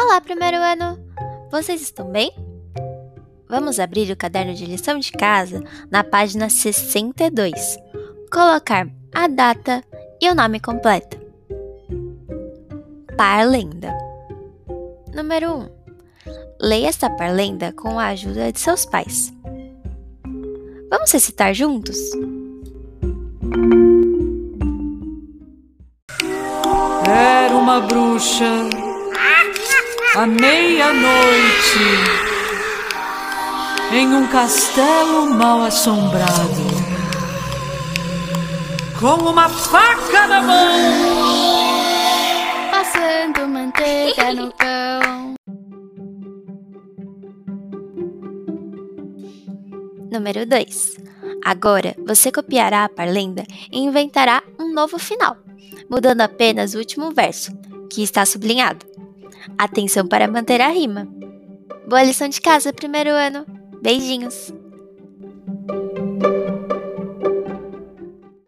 Olá, primeiro ano! Vocês estão bem? Vamos abrir o caderno de lição de casa na página 62. Colocar a data e o nome completo. Parlenda. Número 1. Leia esta parlenda com a ajuda de seus pais. Vamos recitar juntos? Era uma bruxa à meia-noite em um castelo mal assombrado, com uma faca na mão, passando manteiga no pão. Número 2. Agora você copiará a parlenda e inventará um novo final, mudando apenas o último verso, que está sublinhado. Atenção para manter a rima. Boa lição de casa, primeiro ano. Beijinhos!